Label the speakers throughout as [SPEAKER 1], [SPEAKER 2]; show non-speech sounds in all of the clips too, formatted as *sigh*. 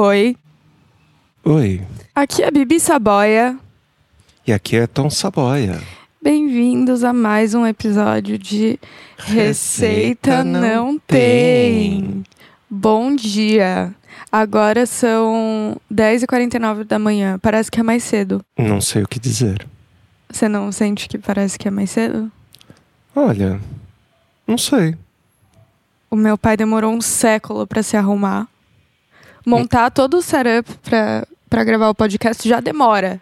[SPEAKER 1] Oi,
[SPEAKER 2] Oi,
[SPEAKER 1] aqui é Bibi Saboia.
[SPEAKER 2] e aqui é Tom Saboia.
[SPEAKER 1] Bem-vindos a mais um episódio de Receita, Não Tem. Bom dia. Agora são 10h49 da manhã. Parece que é mais cedo.
[SPEAKER 2] Não sei o que dizer.
[SPEAKER 1] Você não sente que parece que é mais cedo?
[SPEAKER 2] Olha, não sei.
[SPEAKER 1] O meu pai demorou um século pra se arrumar. Montar todo o setup pra, pra gravar o podcast já demora.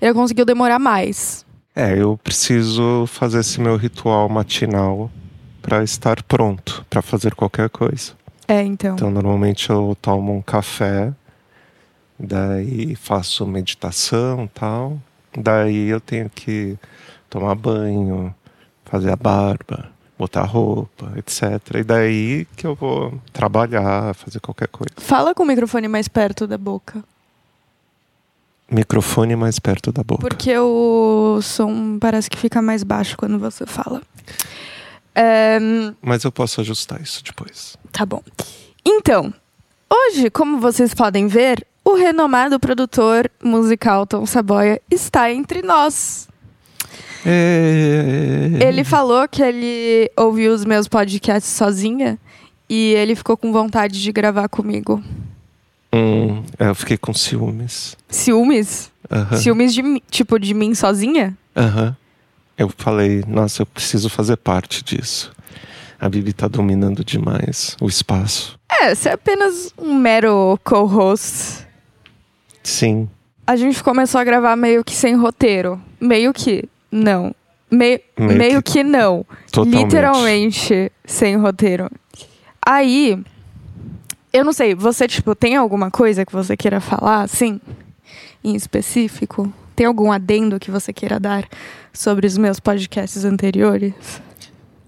[SPEAKER 1] Ele conseguiu demorar mais.
[SPEAKER 2] É, eu preciso fazer esse meu ritual matinal pra estar pronto pra fazer qualquer coisa.
[SPEAKER 1] É, então.
[SPEAKER 2] Então, normalmente eu tomo um café, daí faço meditação, tal. Daí eu tenho que tomar banho, fazer a barba, botar roupa, etc. E daí que eu vou trabalhar, fazer qualquer coisa.
[SPEAKER 1] Fala com o microfone mais perto da boca.
[SPEAKER 2] Microfone mais perto da boca.
[SPEAKER 1] Porque o som parece que fica mais baixo quando você fala.
[SPEAKER 2] Mas eu posso ajustar isso depois.
[SPEAKER 1] tá bom. Então, hoje, como vocês podem ver, o renomado produtor musical Tom Saboia está entre nós.
[SPEAKER 2] É...
[SPEAKER 1] Ele falou que ele ouviu os meus podcasts sozinha e ele ficou com vontade de gravar comigo.
[SPEAKER 2] Hum, é, eu fiquei com ciúmes.
[SPEAKER 1] Ciúmes?
[SPEAKER 2] Aham.
[SPEAKER 1] Ciúmes de mim, tipo, de mim sozinha?
[SPEAKER 2] Aham. Eu falei, nossa, eu preciso fazer parte disso. A Bibi tá dominando demais o espaço.
[SPEAKER 1] É, você é apenas um mero co-host.
[SPEAKER 2] Sim.
[SPEAKER 1] A gente começou a gravar meio que sem roteiro. Meio que não. Me-
[SPEAKER 2] Meio
[SPEAKER 1] meio
[SPEAKER 2] que-
[SPEAKER 1] que, não.
[SPEAKER 2] Totalmente.
[SPEAKER 1] Literalmente sem roteiro. Aí, eu não sei, você, tipo, tem alguma coisa que você queira falar, assim, em específico? Tem algum adendo que você queira dar sobre os meus podcasts anteriores?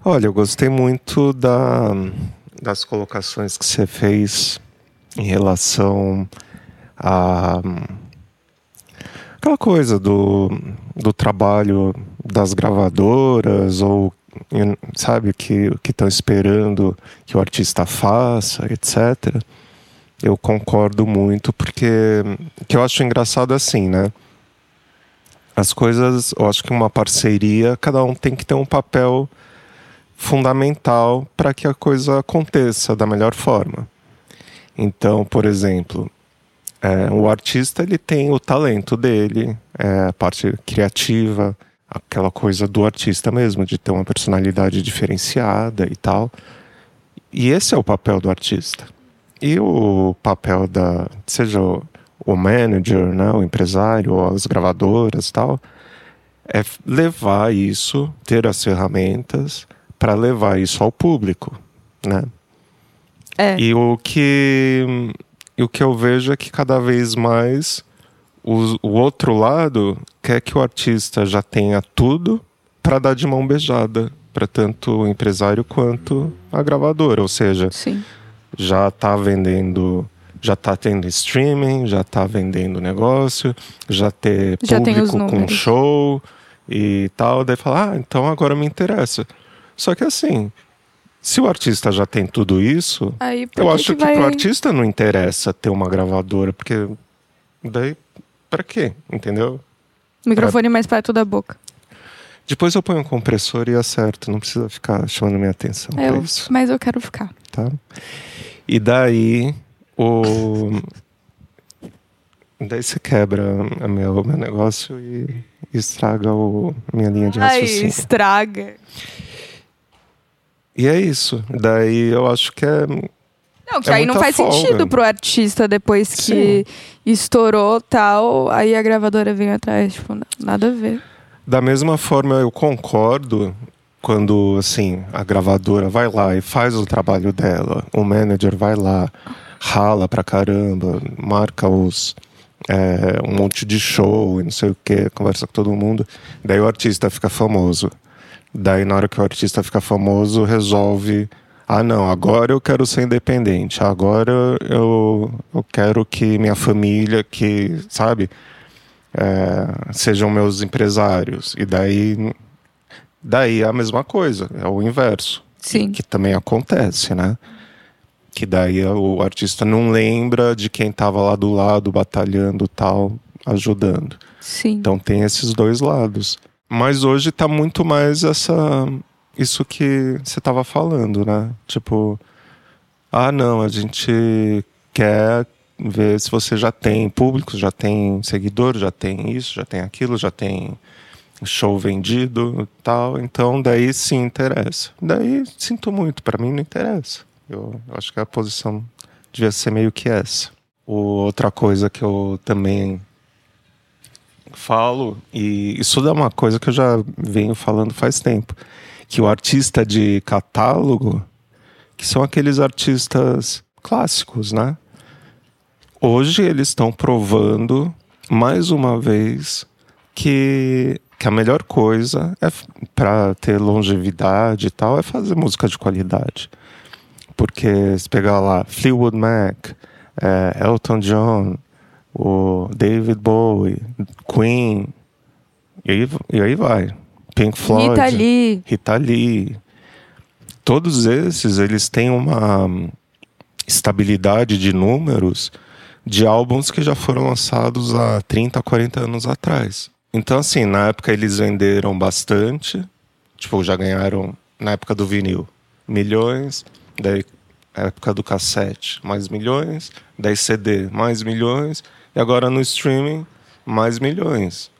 [SPEAKER 2] Olha, eu gostei muito da, das colocações que você fez em relação a aquela coisa do, do trabalho das gravadoras ou sabe que que estão esperando que o artista faça, etc. Eu concordo muito porque que eu acho engraçado assim, né? As coisas, eu acho que uma parceria, cada um tem que ter um papel fundamental para que a coisa aconteça da melhor forma. Então, por exemplo, é, o artista ele tem o talento dele, é, a parte criativa, aquela coisa do artista mesmo, de ter uma personalidade diferenciada e tal. E esse é o papel do artista. E o papel da, seja o, o manager, né, o empresário, ou as gravadoras e tal, é levar isso, ter as ferramentas para levar isso ao público, né?
[SPEAKER 1] É.
[SPEAKER 2] E o que e o que eu vejo é que cada vez mais o, o outro lado quer que o artista já tenha tudo para dar de mão beijada para tanto o empresário quanto a gravadora, ou seja,
[SPEAKER 1] Sim.
[SPEAKER 2] já tá vendendo, já tá tendo streaming, já tá vendendo negócio, já ter
[SPEAKER 1] Já
[SPEAKER 2] público com show e tal, daí fala, ah, então agora me interessa. Só que assim, se o artista já tem tudo isso,
[SPEAKER 1] Aí,
[SPEAKER 2] eu
[SPEAKER 1] que
[SPEAKER 2] acho que,
[SPEAKER 1] vai...
[SPEAKER 2] pro artista não interessa ter uma gravadora, porque daí pra quê? Entendeu?
[SPEAKER 1] Microfone mais perto da boca.
[SPEAKER 2] Depois eu ponho um compressor e acerto, não precisa ficar chamando minha atenção
[SPEAKER 1] É,
[SPEAKER 2] pra
[SPEAKER 1] eu-
[SPEAKER 2] isso.
[SPEAKER 1] mas eu quero ficar.
[SPEAKER 2] tá? E daí o daí você quebra o meu, meu negócio e estraga o, a minha linha de
[SPEAKER 1] Ai,
[SPEAKER 2] raciocínio.
[SPEAKER 1] estraga.
[SPEAKER 2] E é isso. Daí eu acho que é
[SPEAKER 1] Não, que
[SPEAKER 2] É
[SPEAKER 1] aí não faz
[SPEAKER 2] folga.
[SPEAKER 1] sentido pro artista depois que estourou tal, aí a gravadora vem atrás, tipo, nada a ver.
[SPEAKER 2] da mesma forma eu concordo quando assim a gravadora vai lá e faz o trabalho dela, o manager vai lá, rala pra caramba, marca os é, um monte de show e não sei o que, conversa com todo mundo, daí o artista fica famoso. Daí na hora que o artista fica famoso, resolve ah não, agora eu quero ser independente, agora eu, eu quero que minha família, que, sabe, é, sejam meus empresários. E daí, daí é a mesma coisa, é o inverso.
[SPEAKER 1] Sim.
[SPEAKER 2] Que também acontece, né? Que daí o artista não lembra de quem estava lá do lado, batalhando tal, ajudando.
[SPEAKER 1] Sim.
[SPEAKER 2] Então tem esses dois lados. Mas hoje tá muito mais essa isso que você estava falando, né? Tipo, ah, não, a gente quer ver se você já tem público, já tem seguidor, já tem isso, já tem aquilo, já tem show vendido tal. Então, daí sim interessa. Daí sinto muito, para mim não interessa. Eu, eu, acho que a posição devia ser meio que essa. O, outra coisa que eu também falo, e isso é uma coisa que eu já venho falando faz tempo, que o artista de catálogo, que são aqueles artistas clássicos, né? Hoje eles estão provando mais uma vez que, que a melhor coisa é para ter longevidade e tal é fazer música de qualidade. Porque se pegar lá Fleetwood Mac, é, Elton John, o David Bowie, Queen, e aí, e aí vai. Pink Floyd,
[SPEAKER 1] Rita Lee.
[SPEAKER 2] Rita Lee. Todos esses, eles têm uma estabilidade de números de álbuns que já foram lançados há 30, 40 anos atrás. Então, assim, na época eles venderam bastante, tipo, já ganharam, na época do vinil, milhões, daí época do cassete, mais milhões, daí CD, mais milhões, e agora no streaming, mais milhões.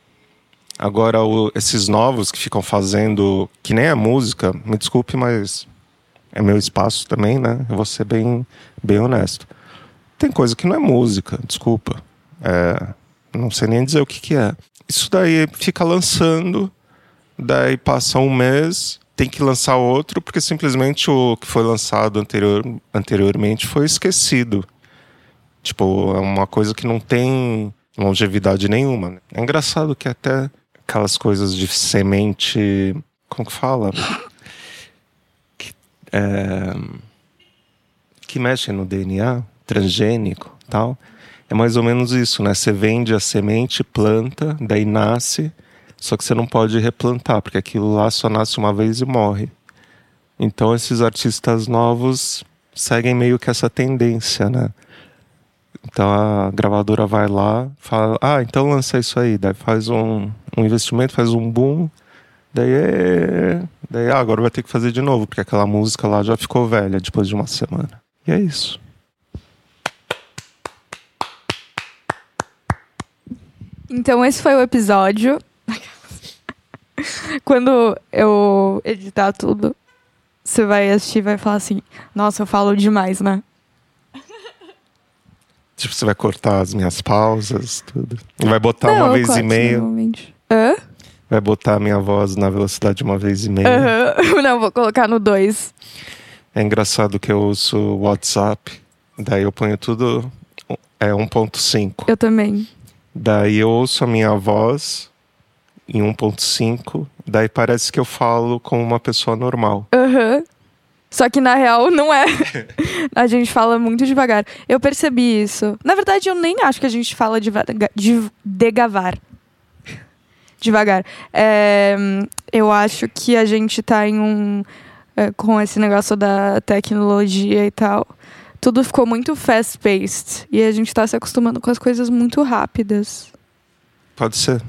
[SPEAKER 2] Agora, o, esses novos que ficam fazendo, que nem a música, me desculpe, mas é meu espaço também, né? Eu vou ser bem, bem honesto. Tem coisa que não é música, desculpa. É, não sei nem dizer o que, que é. Isso daí fica lançando, daí passa um mês, tem que lançar outro, porque simplesmente o que foi lançado anterior, anteriormente foi esquecido. Tipo, é uma coisa que não tem longevidade nenhuma. Né? É engraçado que até aquelas coisas de semente. Como que fala? Que, é, que mexem no DNA transgênico tal. É mais ou menos isso, né? Você vende a semente, planta, daí nasce, só que você não pode replantar, porque aquilo lá só nasce uma vez e morre. Então esses artistas novos seguem meio que essa tendência, né? Então a gravadora vai lá, fala, ah, então lança isso aí, daí faz um, um investimento, faz um boom, daí é. Daí ah, agora vai ter que fazer de novo, porque aquela música lá já ficou velha depois de uma semana. E é isso.
[SPEAKER 1] Então esse foi o episódio. *laughs* Quando eu editar tudo, você vai assistir e vai falar assim: Nossa, eu falo demais, né?
[SPEAKER 2] Tipo, você vai cortar as minhas pausas, tudo. Vai botar Não, uma vez e meia.
[SPEAKER 1] Hã?
[SPEAKER 2] Vai botar a minha voz na velocidade de uma vez e meia.
[SPEAKER 1] Uhum. *laughs* Não, vou colocar no 2.
[SPEAKER 2] É engraçado que eu uso o WhatsApp, daí eu ponho tudo é 1.5.
[SPEAKER 1] Eu também.
[SPEAKER 2] Daí eu ouço a minha voz em 1.5, daí parece que eu falo como uma pessoa normal.
[SPEAKER 1] Aham. Uhum. Só que na real não é. *laughs* a gente fala muito devagar. Eu percebi isso. Na verdade, eu nem acho que a gente fala de, de, degavar. Devagar. É, eu acho que a gente tá em um. É, com esse negócio da tecnologia e tal tudo ficou muito fast-paced. E a gente está se acostumando com as coisas muito rápidas.
[SPEAKER 2] Pode ser.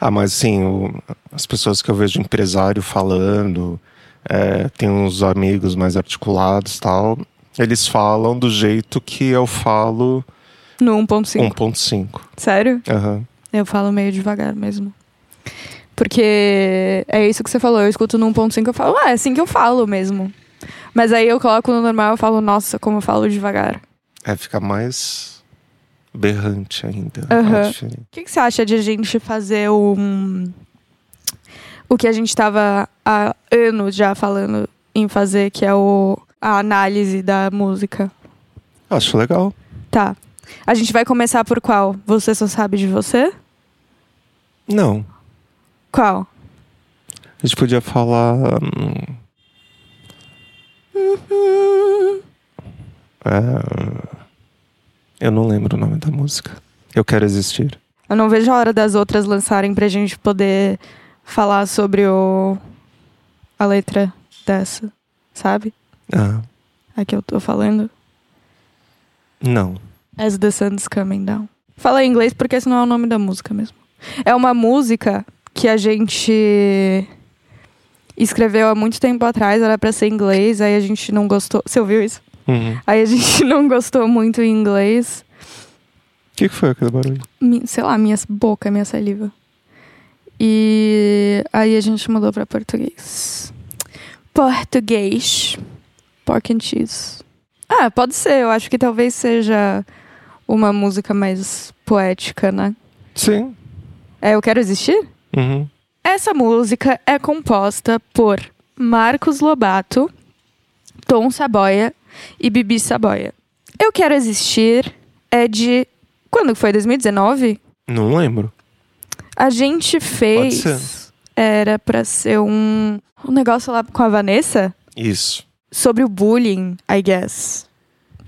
[SPEAKER 2] Ah, mas sim, o, as pessoas que eu vejo empresário falando, é, tem uns amigos mais articulados tal, eles falam do jeito que eu falo
[SPEAKER 1] no 1.5.
[SPEAKER 2] 1.5.
[SPEAKER 1] Sério?
[SPEAKER 2] Uhum.
[SPEAKER 1] Eu falo meio devagar mesmo. Porque é isso que você falou, eu escuto no 1.5 eu falo, ah, é assim que eu falo mesmo. Mas aí eu coloco no normal e falo, nossa, como eu falo devagar.
[SPEAKER 2] É, fica mais berrante ainda.
[SPEAKER 1] Uhum. O que, que você acha de a gente fazer um. O que a gente estava há anos já falando em fazer, que é o, a análise da música?
[SPEAKER 2] Acho legal.
[SPEAKER 1] Tá. A gente vai começar por qual? Você só sabe de você?
[SPEAKER 2] Não.
[SPEAKER 1] Qual?
[SPEAKER 2] A gente podia falar. Hum é... Eu não lembro o nome da música. Eu quero existir.
[SPEAKER 1] Eu não vejo a hora das outras lançarem pra gente poder falar sobre o... a letra dessa, sabe?
[SPEAKER 2] Ah.
[SPEAKER 1] A que eu tô falando.
[SPEAKER 2] Não.
[SPEAKER 1] As the Sun's Coming Down. Fala em inglês porque esse não é o nome da música mesmo. É uma música que a gente escreveu há muito tempo atrás, era pra ser em inglês, aí a gente não gostou. Você ouviu isso?
[SPEAKER 2] Uhum.
[SPEAKER 1] Aí a gente *laughs* não gostou muito em inglês.
[SPEAKER 2] O que, que foi aquele barulho?
[SPEAKER 1] Sei lá, minha boca, minha saliva. E aí a gente mudou pra português. Português. Pork and cheese. Ah, pode ser. Eu acho que talvez seja uma música mais poética, né?
[SPEAKER 2] Sim.
[SPEAKER 1] É Eu Quero Existir?
[SPEAKER 2] Uhum.
[SPEAKER 1] Essa música é composta por Marcos Lobato, Tom Saboia e Bibi Saboia. Eu Quero Existir é de. Quando foi? 2019?
[SPEAKER 2] Não lembro.
[SPEAKER 1] A gente fez. Era pra ser um, um negócio lá com a Vanessa
[SPEAKER 2] Isso.
[SPEAKER 1] sobre o bullying, I guess.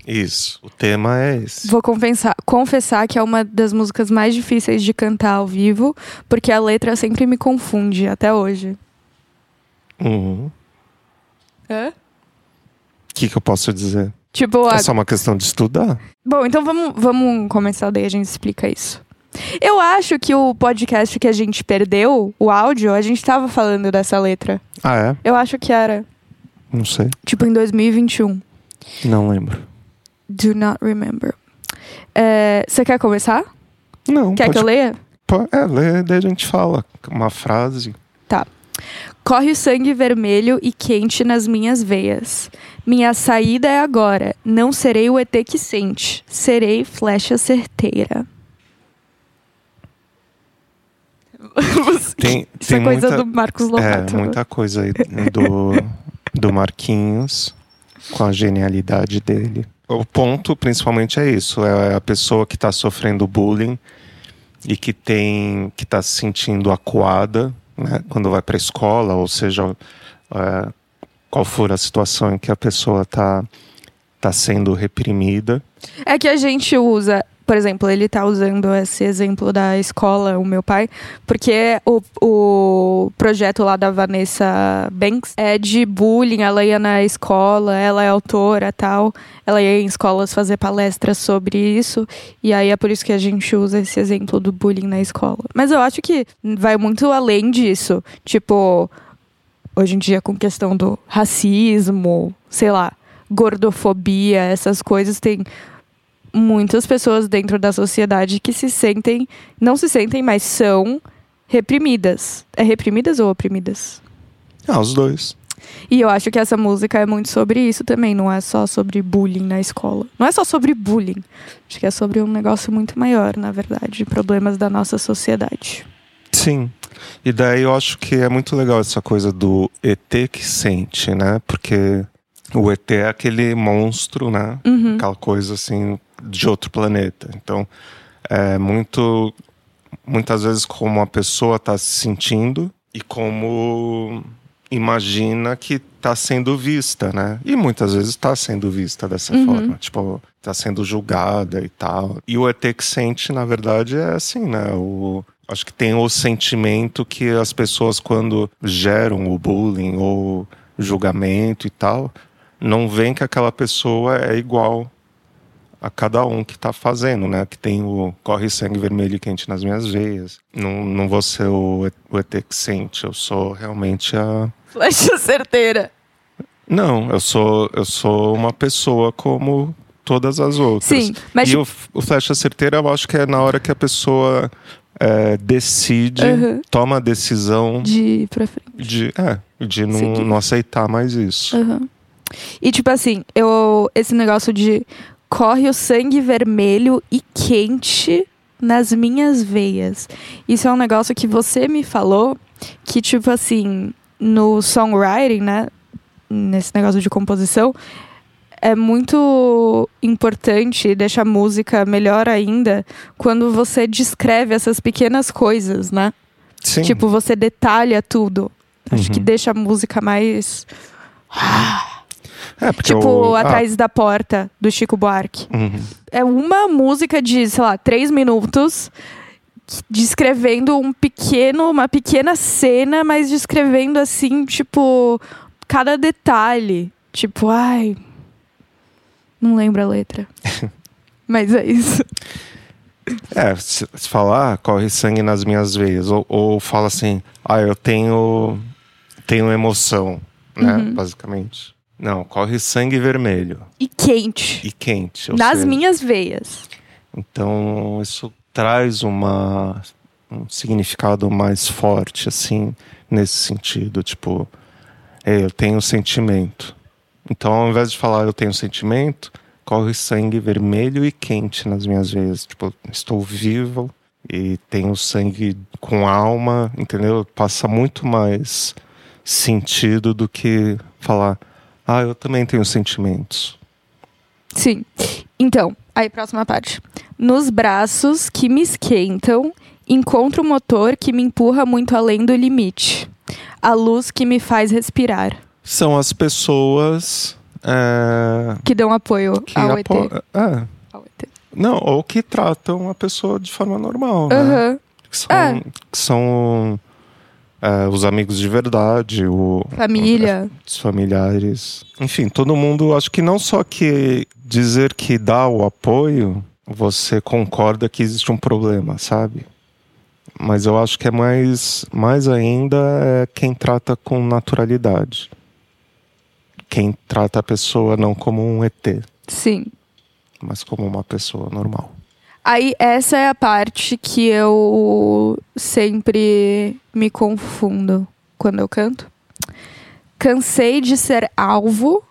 [SPEAKER 2] Isso. O tema é esse.
[SPEAKER 1] Vou confessar, confessar que é uma das músicas mais difíceis de cantar ao vivo, porque a letra sempre me confunde até hoje.
[SPEAKER 2] Uhum. O
[SPEAKER 1] Hã?
[SPEAKER 2] que, que eu posso dizer?
[SPEAKER 1] Tipo, a...
[SPEAKER 2] É só uma questão de estudar.
[SPEAKER 1] Bom, então vamos, vamos começar daí a gente explica isso. Eu acho que o podcast que a gente perdeu, o áudio, a gente tava falando dessa letra.
[SPEAKER 2] Ah, é?
[SPEAKER 1] Eu acho que era,
[SPEAKER 2] Não sei.
[SPEAKER 1] tipo, em 2021.
[SPEAKER 2] Não lembro.
[SPEAKER 1] Do not remember. É, Você quer começar?
[SPEAKER 2] Não,
[SPEAKER 1] Quer
[SPEAKER 2] pode...
[SPEAKER 1] que eu leia?
[SPEAKER 2] É, lê, daí a gente fala uma frase.
[SPEAKER 1] Corre o sangue vermelho e quente nas minhas veias. Minha saída é agora. Não serei o ET que sente. Serei flecha certeira.
[SPEAKER 2] Tem,
[SPEAKER 1] Isso
[SPEAKER 2] tem
[SPEAKER 1] é coisa
[SPEAKER 2] muita,
[SPEAKER 1] do Marcos
[SPEAKER 2] é,
[SPEAKER 1] Lobato.
[SPEAKER 2] muita coisa aí do, do Marquinhos com a genialidade dele. O ponto principalmente é isso, é a pessoa que está sofrendo bullying e que tem que está se sentindo acuada, né, quando vai para a escola, ou seja, é, qual for a situação em que a pessoa está tá sendo reprimida.
[SPEAKER 1] É que a gente usa, por exemplo, ele tá usando esse exemplo da escola, o meu pai, porque o, o projeto lá da Vanessa Banks é de bullying, ela ia na escola, ela é autora tal, ela ia em escolas fazer palestras sobre isso, e aí é por isso que a gente usa esse exemplo do bullying na escola. Mas eu acho que vai muito além disso, tipo, hoje em dia com questão do racismo, sei lá, gordofobia, essas coisas tem muitas pessoas dentro da sociedade que se sentem, não se sentem, mas são reprimidas. É reprimidas ou oprimidas?
[SPEAKER 2] Ah, os dois.
[SPEAKER 1] E eu acho que essa música é muito sobre isso também, não é só sobre bullying na escola. Não é só sobre bullying. Acho que é sobre um negócio muito maior, na verdade, problemas da nossa sociedade.
[SPEAKER 2] Sim. E daí eu acho que é muito legal essa coisa do ET que sente, né? Porque o ET é aquele monstro, né?
[SPEAKER 1] Uhum.
[SPEAKER 2] Aquela coisa assim de outro planeta. Então, é muito muitas vezes como a pessoa está se sentindo e como imagina que está sendo vista, né? E muitas vezes está sendo vista dessa
[SPEAKER 1] Uhum.
[SPEAKER 2] forma, tipo, está sendo julgada e tal. E o ET que sente, na verdade, é assim, né? O acho que tem o sentimento que as pessoas quando geram o bullying ou julgamento e tal, não veem que aquela pessoa é igual a cada um que tá fazendo, né? Que tem o corre sangue vermelho e quente nas minhas veias. Não, não vou ser o, o ET que sente, eu sou realmente a.
[SPEAKER 1] Flecha certeira.
[SPEAKER 2] Não, eu sou, eu sou uma pessoa como todas as outras.
[SPEAKER 1] Sim, mas
[SPEAKER 2] E o, o flecha certeira eu acho que é na hora que a pessoa é, decide,
[SPEAKER 1] Uhum.
[SPEAKER 2] toma a decisão
[SPEAKER 1] de ir pra frente.
[SPEAKER 2] de, é, de não, não aceitar mais isso.
[SPEAKER 1] Uhum. E tipo assim, eu esse negócio de corre o sangue vermelho e quente nas minhas veias. Isso é um negócio que você me falou que tipo assim, no songwriting, né, nesse negócio de composição, é muito importante, deixa a música melhor ainda quando você descreve essas pequenas coisas, né?
[SPEAKER 2] Sim.
[SPEAKER 1] Tipo, você detalha tudo. Acho
[SPEAKER 2] Uhum.
[SPEAKER 1] que deixa a música mais
[SPEAKER 2] é,
[SPEAKER 1] Tipo,
[SPEAKER 2] ah,
[SPEAKER 1] Atrás da Porta, do Chico Buarque.
[SPEAKER 2] uhum.
[SPEAKER 1] É uma música de, sei lá, três minutos, descrevendo um pequeno, uma pequena cena, mas descrevendo assim, tipo, cada detalhe. Tipo, ai. Não lembro a letra. *laughs* Mas é isso.
[SPEAKER 2] É, se, falar, corre sangue nas minhas veias. Ou, ou fala assim, ah, eu tenho, tenho emoção, né?
[SPEAKER 1] Uhum.
[SPEAKER 2] Basicamente. Não, corre sangue vermelho
[SPEAKER 1] E quente.
[SPEAKER 2] e quente.
[SPEAKER 1] nas
[SPEAKER 2] seja,
[SPEAKER 1] minhas veias.
[SPEAKER 2] Então, isso traz uma, um significado mais forte, assim, nesse sentido. Tipo, é, eu tenho sentimento. Então, ao invés de falar eu tenho sentimento, corre sangue vermelho e quente nas minhas veias. Tipo, estou vivo e tenho sangue com alma, entendeu? Passa muito mais sentido do que falar, ah, eu também tenho sentimentos.
[SPEAKER 1] Sim. Então, aí, próxima parte. Nos braços que me esquentam, encontro o motor que me empurra muito além do limite. A luz que me faz respirar.
[SPEAKER 2] São as pessoas é,
[SPEAKER 1] Que dão apoio
[SPEAKER 2] que
[SPEAKER 1] ao
[SPEAKER 2] apo-
[SPEAKER 1] ET.
[SPEAKER 2] é,
[SPEAKER 1] Ao ET.
[SPEAKER 2] não, ou que tratam a pessoa de forma normal, né?
[SPEAKER 1] Aham.
[SPEAKER 2] Que são,
[SPEAKER 1] É.
[SPEAKER 2] que são é, os amigos de verdade, o,
[SPEAKER 1] Família.
[SPEAKER 2] os familiares. Enfim, todo mundo, acho que não só que dizer que dá o apoio, você concorda que existe um problema, sabe? Mas eu acho que é mais, mais ainda é quem trata com naturalidade. Quem trata a pessoa não como um ET,
[SPEAKER 1] Sim.
[SPEAKER 2] mas como uma pessoa normal.
[SPEAKER 1] Aí, essa é a parte que eu sempre me confundo quando eu canto. Cansei de ser alvo,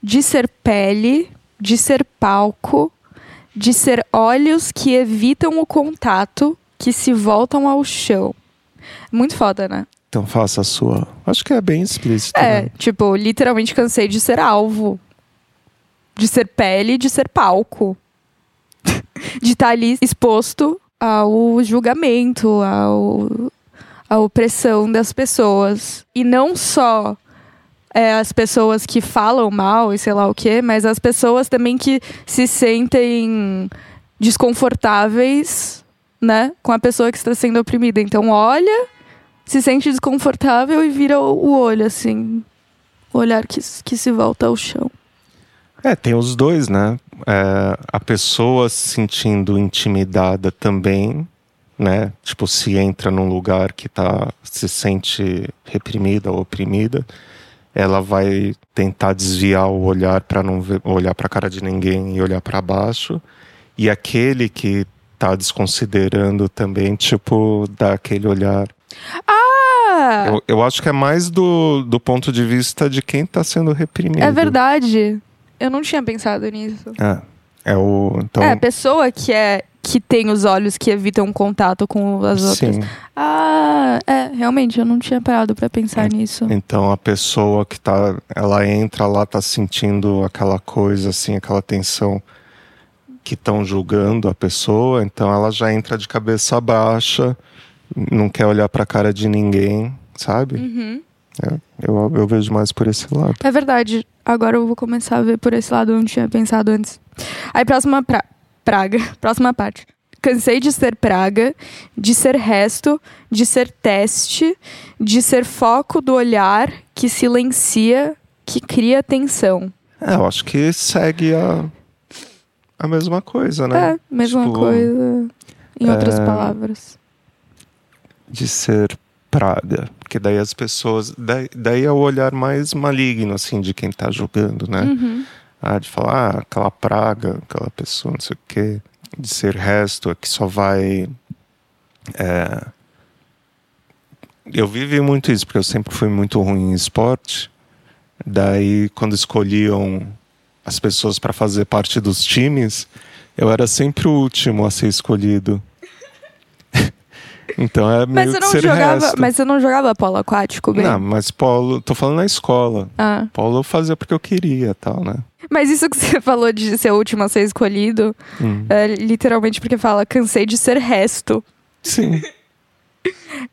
[SPEAKER 1] de ser pele, de ser palco, de ser olhos que evitam o contato, que se voltam ao chão. Muito foda, né?
[SPEAKER 2] Então faça a sua. Acho que é bem explícito.
[SPEAKER 1] É,
[SPEAKER 2] né?
[SPEAKER 1] tipo, literalmente cansei de ser alvo. De ser pele, de ser palco. *laughs* de estar ali exposto ao julgamento, ao, à opressão das pessoas. E não só é, as pessoas que falam mal e sei lá o quê, mas as pessoas também que se sentem desconfortáveis, né, com a pessoa que está sendo oprimida. Então, olha se sente desconfortável e vira o olho, assim. O olhar que, que se volta ao chão.
[SPEAKER 2] É, tem os dois, né? É, a pessoa se sentindo intimidada também, né? Tipo, se entra num lugar que tá, se sente reprimida ou oprimida, ela vai tentar desviar o olhar para não ver, olhar para a cara de ninguém e olhar para baixo. E aquele que tá desconsiderando também, tipo, dá aquele olhar.
[SPEAKER 1] Ah!
[SPEAKER 2] Eu, eu acho que é mais do, do ponto de vista de quem tá sendo reprimido.
[SPEAKER 1] é verdade. Eu não tinha pensado nisso.
[SPEAKER 2] É, é o. Então,
[SPEAKER 1] É, a pessoa que é que tem os olhos que evitam contato com as outras.
[SPEAKER 2] sim.
[SPEAKER 1] Ah, é, realmente, eu não tinha parado pra pensar nisso.
[SPEAKER 2] Então a pessoa que tá, ela entra lá, tá sentindo aquela coisa assim, aquela tensão que estão julgando a pessoa, então ela já entra de cabeça baixa, não quer olhar pra cara de ninguém, sabe?
[SPEAKER 1] Uhum.
[SPEAKER 2] Eu, eu vejo mais por esse lado.
[SPEAKER 1] É verdade. Agora eu vou começar a ver por esse lado, eu não tinha pensado antes. Aí, próxima pra... praga. *laughs* Próxima parte. Cansei de ser praga, de ser resto, de ser teste, de ser foco do olhar que silencia, que cria tensão.
[SPEAKER 2] É, eu acho que segue a, a mesma coisa, né?
[SPEAKER 1] É, mesma
[SPEAKER 2] Tipo,
[SPEAKER 1] coisa. Em outras
[SPEAKER 2] é,
[SPEAKER 1] palavras.
[SPEAKER 2] de ser praga. Porque daí as pessoas. Daí, daí é o olhar mais maligno, assim, de quem tá julgando, né?
[SPEAKER 1] Uhum.
[SPEAKER 2] Ah, de falar, ah, aquela praga, aquela pessoa, não sei o quê. De ser resto, é que só vai. é, Eu vivi muito isso, porque eu sempre fui muito ruim em esporte. Daí, quando escolhiam as pessoas para fazer parte dos times, eu era sempre o último a ser escolhido. Então é meio
[SPEAKER 1] Mas
[SPEAKER 2] que
[SPEAKER 1] não jogava.
[SPEAKER 2] resto.
[SPEAKER 1] Mas você não jogava polo aquático bem?
[SPEAKER 2] Não, mas polo, tô falando na escola.
[SPEAKER 1] Ah.
[SPEAKER 2] Polo eu fazia porque eu queria, tal, né?
[SPEAKER 1] Mas isso que você *laughs* falou de ser o último a ser escolhido,
[SPEAKER 2] Hum.
[SPEAKER 1] é literalmente porque fala, cansei de ser resto.
[SPEAKER 2] Sim. *laughs*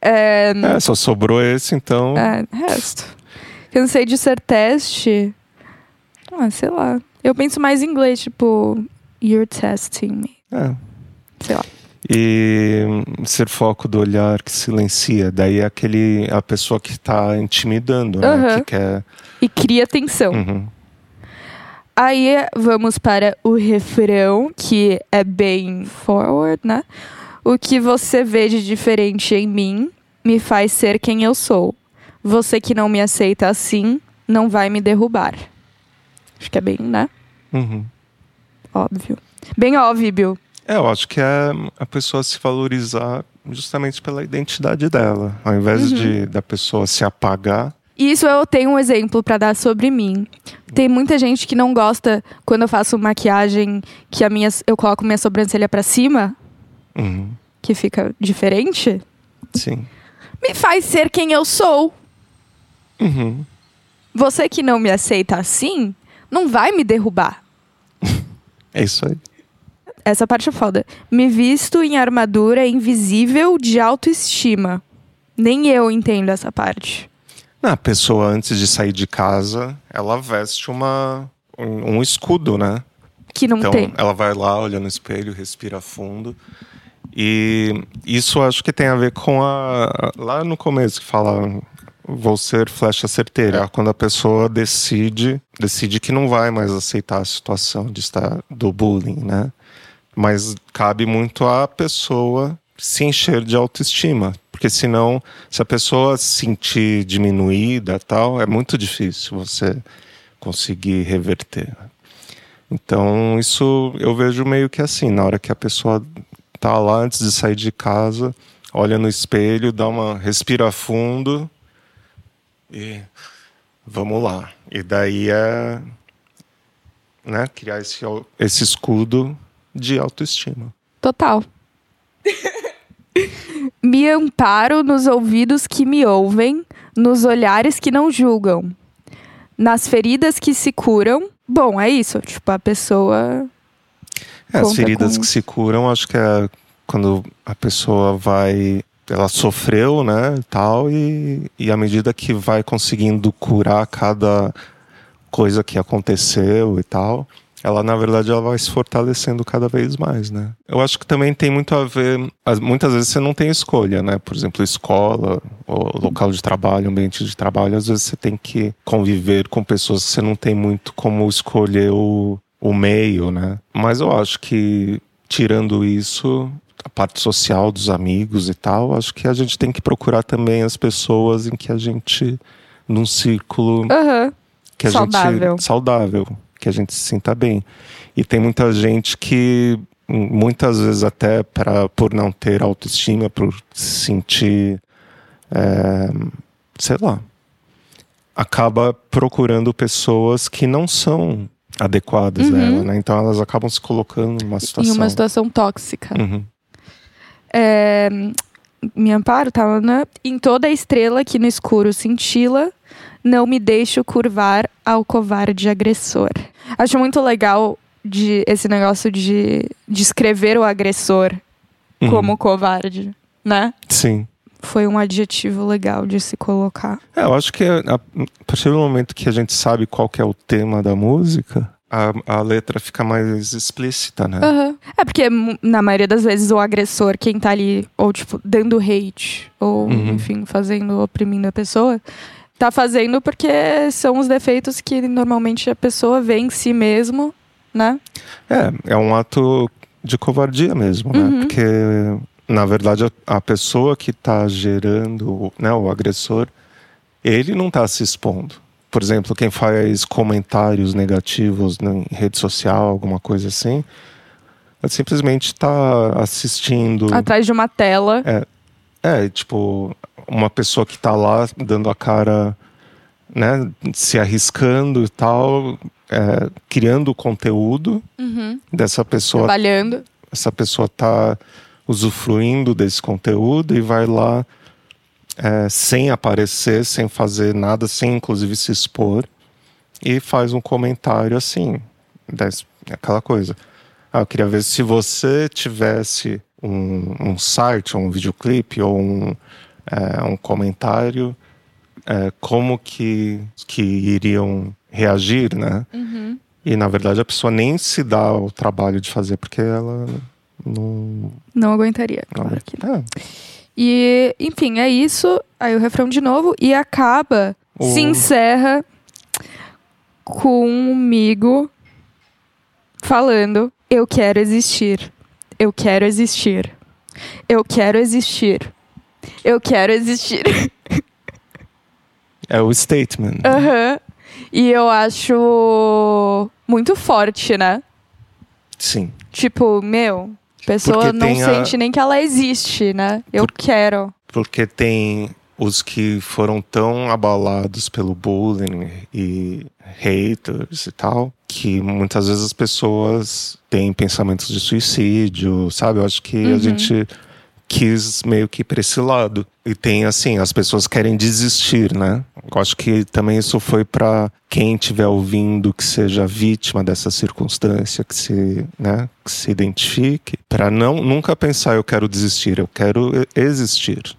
[SPEAKER 1] É,
[SPEAKER 2] É, só sobrou esse, então.
[SPEAKER 1] é, resto. Cansei de ser teste. Ah, sei lá. Eu penso mais em inglês, tipo, you're testing me.
[SPEAKER 2] É.
[SPEAKER 1] Sei lá.
[SPEAKER 2] E ser foco do olhar que silencia. Daí é aquele, a pessoa que tá intimidando, né?
[SPEAKER 1] Aham.
[SPEAKER 2] Que quer.
[SPEAKER 1] E cria tensão.
[SPEAKER 2] Uhum.
[SPEAKER 1] Aí vamos para o refrão, que é bem forward, né? O que você vê de diferente em mim me faz ser quem eu sou. Você que não me aceita assim, não vai me derrubar. Acho que é bem, né?
[SPEAKER 2] Uhum.
[SPEAKER 1] Óbvio. Bem óbvio.
[SPEAKER 2] É, eu acho que é a pessoa se valorizar justamente pela identidade dela. Ao invés de da pessoa se apagar.
[SPEAKER 1] Isso eu tenho um exemplo pra dar sobre mim. Tem muita gente que não gosta quando eu faço maquiagem que a minha, eu coloco minha sobrancelha pra cima,
[SPEAKER 2] Uhum.
[SPEAKER 1] que fica diferente.
[SPEAKER 2] Sim.
[SPEAKER 1] Me faz ser quem eu sou.
[SPEAKER 2] Uhum.
[SPEAKER 1] Você que não me aceita assim, não vai me derrubar. *laughs*
[SPEAKER 2] É isso aí.
[SPEAKER 1] Essa parte é foda. Me visto em armadura invisível de autoestima. Nem eu entendo essa parte.
[SPEAKER 2] A pessoa, antes de sair de casa, ela veste uma, um, um escudo, né?
[SPEAKER 1] Que não
[SPEAKER 2] Então,
[SPEAKER 1] tem.
[SPEAKER 2] ela vai lá, olha no espelho, respira fundo. E isso acho que tem a ver com a. Lá no começo que fala. Vou ser flecha certeira. Quando a pessoa decide, decide que não vai mais aceitar a situação de estar do bullying, né? Mas cabe muito à pessoa se encher de autoestima. Porque senão, se a pessoa se sentir diminuída tal, é muito difícil você conseguir reverter. Então, isso eu vejo meio que assim, na hora que a pessoa tá lá antes de sair de casa, olha no espelho, dá uma respira fundo e vamos lá. E daí é né, criar esse, esse escudo de autoestima.
[SPEAKER 1] Total. *laughs* me amparo nos ouvidos que me ouvem, nos olhares que não julgam, nas feridas que se curam. Bom, é isso. Tipo, a pessoa.
[SPEAKER 2] É, as feridas
[SPEAKER 1] com-
[SPEAKER 2] que se curam, acho que é quando a pessoa vai. Ela sofreu, né, tal, e, e à medida que vai conseguindo curar cada coisa que aconteceu e tal, ela, na verdade, ela vai se fortalecendo cada vez mais, né. Eu acho que também tem muito a ver. as- Muitas vezes você não tem escolha, né, por exemplo, escola, local de trabalho, ambiente de trabalho, às vezes você tem que conviver com pessoas que você não tem muito como escolher o, o meio, né? Mas eu acho que, tirando isso, a parte social dos amigos e tal, acho que a gente tem que procurar também as pessoas em que a gente, num círculo
[SPEAKER 1] Aham.
[SPEAKER 2] que a
[SPEAKER 1] Saudável.
[SPEAKER 2] gente saudável, que a gente se sinta bem. E tem muita gente que muitas vezes até para por não ter autoestima, por se sentir é, sei lá, acaba procurando pessoas que não são adequadas
[SPEAKER 1] Uhum.
[SPEAKER 2] a ela, né? Então elas acabam se colocando numa
[SPEAKER 1] Em
[SPEAKER 2] situação.
[SPEAKER 1] uma situação tóxica.
[SPEAKER 2] Uhum.
[SPEAKER 1] É, me amparo, tá? Né? Em toda estrela que no escuro cintila, não me deixo curvar ao covarde agressor. Acho muito legal de, esse negócio de descrever o agressor
[SPEAKER 2] Uhum.
[SPEAKER 1] como covarde, né?
[SPEAKER 2] Sim.
[SPEAKER 1] Foi um adjetivo legal de se colocar.
[SPEAKER 2] É, eu acho que a, a partir do momento que a gente sabe qual que é o tema da música, a, a letra fica mais explícita, né?
[SPEAKER 1] Aham. É porque, na maioria das vezes, o agressor, quem tá ali, ou tipo, dando hate, ou,
[SPEAKER 2] Uhum.
[SPEAKER 1] enfim, fazendo, oprimindo a pessoa, tá fazendo porque são os defeitos que normalmente a pessoa vê em si mesmo, né?
[SPEAKER 2] É, é um ato de covardia mesmo, né?
[SPEAKER 1] Uhum.
[SPEAKER 2] Porque, na verdade, a, a pessoa que está gerando, né, o agressor, ele não está se expondo. Por exemplo, quem faz comentários negativos na- em rede social, alguma coisa assim, simplesmente está assistindo.
[SPEAKER 1] Atrás de uma tela.
[SPEAKER 2] É, tipo, uma pessoa que tá lá dando a cara, né, se arriscando e tal, é, criando conteúdo
[SPEAKER 1] Uhum.
[SPEAKER 2] dessa pessoa.
[SPEAKER 1] Trabalhando.
[SPEAKER 2] Essa pessoa tá usufruindo desse conteúdo e vai lá é, sem aparecer, sem fazer nada, sem inclusive se expor, e faz um comentário assim, des- aquela coisa. Ah, eu queria ver se você tivesse um, um site, um videoclipe ou um, é, um comentário, é, como que, que iriam reagir, né?
[SPEAKER 1] Uhum.
[SPEAKER 2] E na verdade a pessoa nem se dá o trabalho de fazer porque ela não.
[SPEAKER 1] Não aguentaria,
[SPEAKER 2] não
[SPEAKER 1] claro que não.
[SPEAKER 2] é.
[SPEAKER 1] E, enfim, é isso. Aí o refrão de novo. E acaba,
[SPEAKER 2] O-
[SPEAKER 1] se encerra comigo falando: Eu quero existir. Eu quero existir. Eu quero existir. Eu quero existir.
[SPEAKER 2] É o statement.
[SPEAKER 1] Aham. E eu acho muito forte, né?
[SPEAKER 2] Sim.
[SPEAKER 1] Tipo, meu, a pessoa
[SPEAKER 2] Porque
[SPEAKER 1] não
[SPEAKER 2] a-
[SPEAKER 1] sente nem que ela existe, né? Eu quero.
[SPEAKER 2] Porque tem os que foram tão abalados pelo bullying e haters e tal, que muitas vezes as pessoas têm pensamentos de suicídio, sabe? Eu acho que a gente quis meio que para esse lado. E tem assim, as pessoas querem desistir, né? Eu acho que também isso foi para quem estiver ouvindo que seja vítima dessa circunstância, que se, né, que se identifique, para não nunca pensar eu quero desistir, eu quero existir,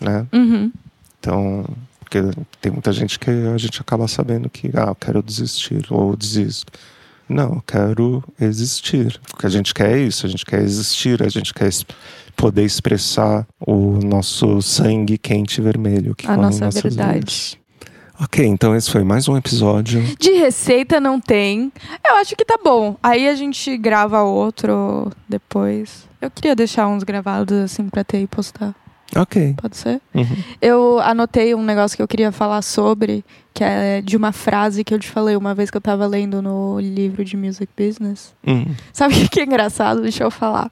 [SPEAKER 2] né?
[SPEAKER 1] Uhum.
[SPEAKER 2] Então, porque tem muita gente que a gente acaba sabendo que, ah, eu quero desistir ou desisto. Não, eu quero existir. O que a gente quer é isso, a gente quer existir, a gente quer poder expressar o nosso sangue quente e vermelho que
[SPEAKER 1] A nossa verdade.
[SPEAKER 2] veias. Ok, então esse foi mais um episódio.
[SPEAKER 1] De receita não tem. Eu acho que tá bom. Aí a gente grava outro depois. Eu queria deixar uns gravados assim pra ter e postar.
[SPEAKER 2] Ok.
[SPEAKER 1] Pode ser?
[SPEAKER 2] Uhum.
[SPEAKER 1] Eu anotei um negócio que eu queria falar sobre, que é de uma frase que eu te falei uma vez que eu tava lendo no livro de Music Business.
[SPEAKER 2] Hum.
[SPEAKER 1] Sabe o *laughs* que é engraçado? Deixa eu falar.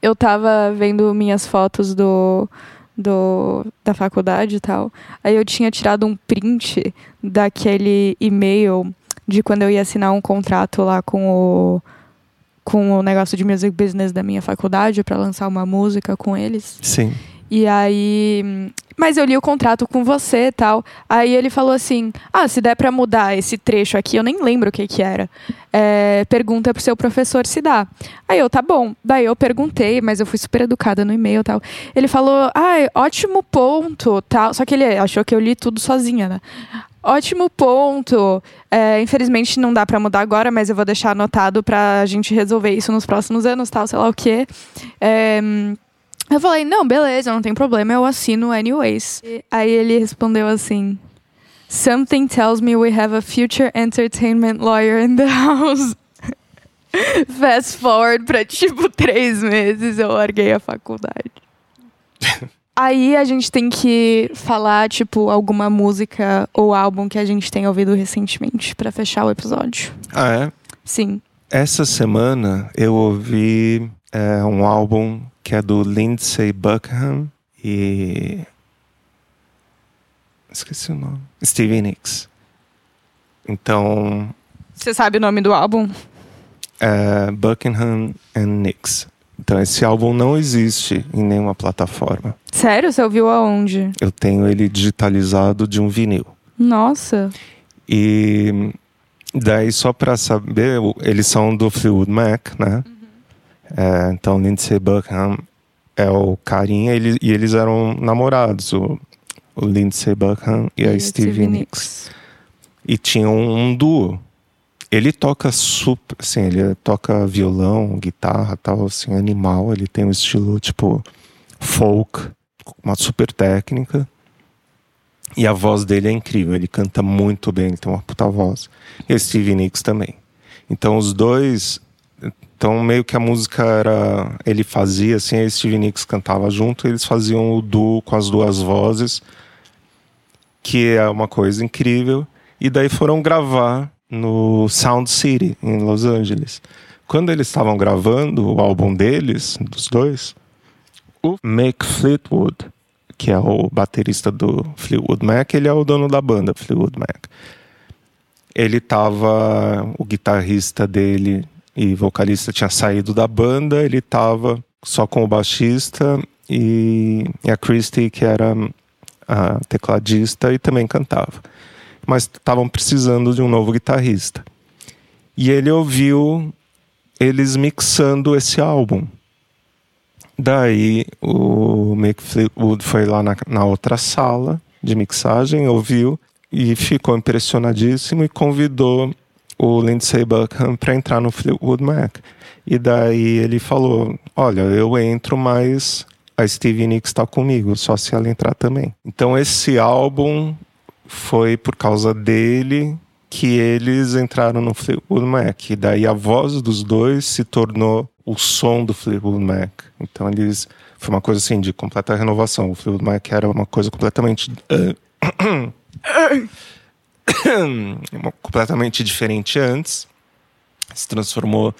[SPEAKER 1] Eu tava vendo minhas fotos do, do da faculdade e tal. Aí eu tinha tirado um print daquele e-mail de quando eu ia assinar um contrato lá com o com o negócio de music business da minha faculdade para lançar uma música com eles.
[SPEAKER 2] Sim.
[SPEAKER 1] E aí. Mas eu li o contrato com você e tal. Aí ele falou assim: Ah, se der pra mudar esse trecho aqui, eu nem lembro o que que era. É, pergunta pro seu professor se dá. Aí eu, tá bom. Daí eu perguntei, mas eu fui super educada no e-mail e tal. Ele falou: Ah, ótimo ponto, tal. Só que ele achou que eu li tudo sozinha, né? Ótimo ponto. É, infelizmente não dá pra mudar agora, mas eu vou deixar anotado pra gente resolver isso nos próximos anos, tal, sei lá o quê. É, eu falei, não, beleza, não tem problema, eu assino anyways. E aí ele respondeu assim: Something tells me we have a future entertainment lawyer in the *laughs* house. Fast forward pra tipo três meses, eu larguei a faculdade. *laughs* Aí a gente tem que falar, tipo, alguma música ou álbum que a gente tem ouvido recentemente pra fechar o episódio.
[SPEAKER 2] Ah, é?
[SPEAKER 1] Sim.
[SPEAKER 2] Essa semana eu ouvi é, um álbum que é do Lindsey Buckingham e. Esqueci o nome. Stevie Nicks. Então,
[SPEAKER 1] Você sabe o nome do álbum?
[SPEAKER 2] é Buckingham and Nicks. Então, esse álbum não existe em nenhuma plataforma.
[SPEAKER 1] Sério? Você ouviu aonde?
[SPEAKER 2] Eu tenho ele digitalizado de um vinil.
[SPEAKER 1] Nossa.
[SPEAKER 2] E daí, só pra saber, eles são do Fleetwood Mac, né? É, então, Lindsey Buckingham é o carinha ele- e eles eram namorados, o, o Lindsey Buckingham e, a
[SPEAKER 1] o
[SPEAKER 2] Stevie Nicks. E tinham um duo. Ele toca super, assim, ele toca violão, guitarra, tal, assim, animal. Ele tem um estilo tipo folk, uma super técnica. E a voz dele é incrível, ele canta muito bem, ele tem uma puta voz. E a Stevie Nicks também. Então os dois, então meio que a música era, ele fazia assim, a Stevie Nicks cantava junto, eles faziam o duo com as duas vozes, que é uma coisa incrível. E daí foram gravar no Sound City, em Los Angeles. Quando eles estavam gravando o álbum deles, dos dois, o Mick Fleetwood, que é o baterista do Fleetwood Mac, ele é o dono da banda Fleetwood Mac. Ele tava, o guitarrista dele e vocalista tinha saído da banda, ele tava só com o baixista e, a Christy, que era a tecladista e também cantava. Mas estavam precisando de um novo guitarrista. E ele ouviu eles mixando esse álbum. Daí o Mick Fleetwood foi lá na, na outra sala de mixagem, ouviu e ficou impressionadíssimo e convidou o Lindsey Buckingham para entrar no Fleetwood Mac. E daí ele falou: Olha, eu entro, mas a Stevie Nicks está comigo, só se ela entrar também. Então esse álbum foi por causa dele que eles entraram no Fleetwood Mac. E daí a voz dos dois se tornou o som do Fleetwood Mac. Então eles foi uma coisa assim de completa renovação. O Fleetwood Mac era uma coisa completamente *clears throat* *clears throat* *coughs* completamente diferente antes. Se transformou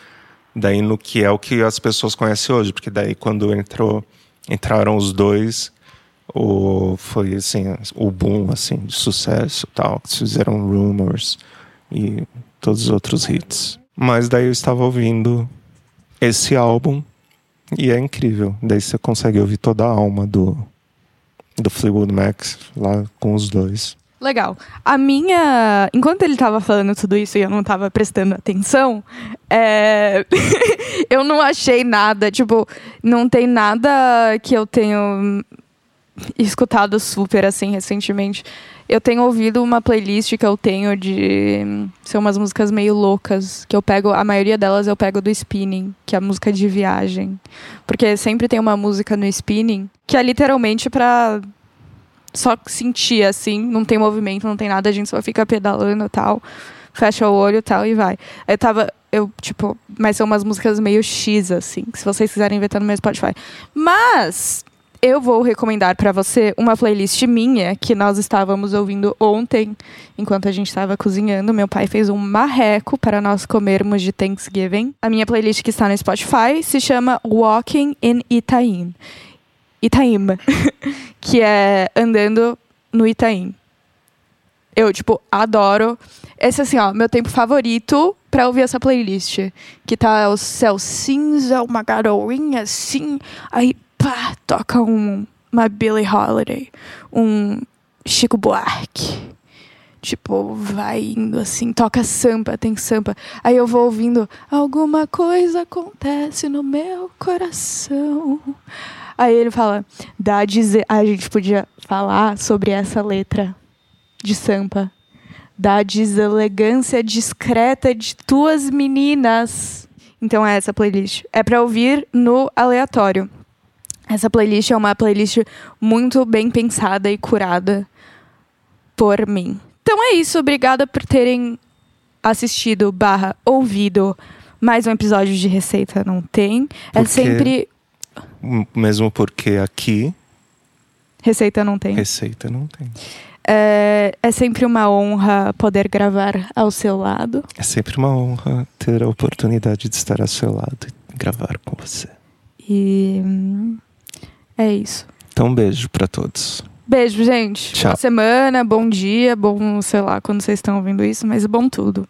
[SPEAKER 2] daí no que é o que as pessoas conhecem hoje, porque daí quando entrou entraram os dois, o foi assim, o boom assim de sucesso, tal, que fizeram Rumors e todos os outros hits. Mas daí eu estava ouvindo esse álbum e é incrível. Daí você consegue ouvir toda a alma do do Fleetwood Mac lá com os dois.
[SPEAKER 1] Legal. A minha. Enquanto ele tava falando tudo isso e eu não tava prestando atenção, é... *laughs* eu não achei nada. Tipo, não tem nada que eu tenho escutado super assim recentemente. Eu tenho ouvido uma playlist que eu tenho de. São umas músicas meio loucas. Que eu pego. A maioria delas eu pego do spinning, que é a música de viagem. Porque sempre tem uma música no spinning que é literalmente pra só sentir, assim, não tem movimento, não tem nada, a gente só fica pedalando tal, fecha o olho tal e vai. Eu tava, eu, tipo, mas são umas músicas meio X, assim, se vocês quiserem ver, tá no meu Spotify. Mas eu vou recomendar para você uma playlist minha que nós estávamos ouvindo ontem, enquanto a gente estava cozinhando. Meu pai fez um marreco para nós comermos de Thanksgiving. A minha playlist que está no Spotify se chama Walking in Itaim. Itaim, *laughs* que é andando no Itaim. Eu, tipo, adoro. Esse, assim, ó, meu tempo favorito pra ouvir essa playlist. Que tá o céu cinza, uma garoinha assim. Aí, pá, toca um, uma Billie Holiday. Um Chico Buarque. Tipo, vai indo assim, toca sampa, tem sampa. Aí eu vou ouvindo, alguma coisa acontece no meu coração. Aí ele fala, dá dizer. A gente podia falar sobre essa letra de Sampa. Da deselegância discreta de tuas meninas. Então é essa playlist. É para ouvir no aleatório. Essa playlist é uma playlist muito bem pensada e curada por mim. Então é isso. Obrigada por terem assistido barra ouvido mais um episódio de Receita Não Tem. É sempre
[SPEAKER 2] mesmo porque aqui.
[SPEAKER 1] Receita não tem.
[SPEAKER 2] Receita não tem.
[SPEAKER 1] É, é sempre uma honra poder gravar ao seu lado.
[SPEAKER 2] É sempre uma honra ter a oportunidade de estar ao seu lado e gravar com você.
[SPEAKER 1] E hum, é isso.
[SPEAKER 2] Então, um beijo para todos.
[SPEAKER 1] Beijo, gente.
[SPEAKER 2] Tchau.
[SPEAKER 1] Boa semana, bom dia, bom, sei lá, quando vocês estão ouvindo isso, mas bom tudo.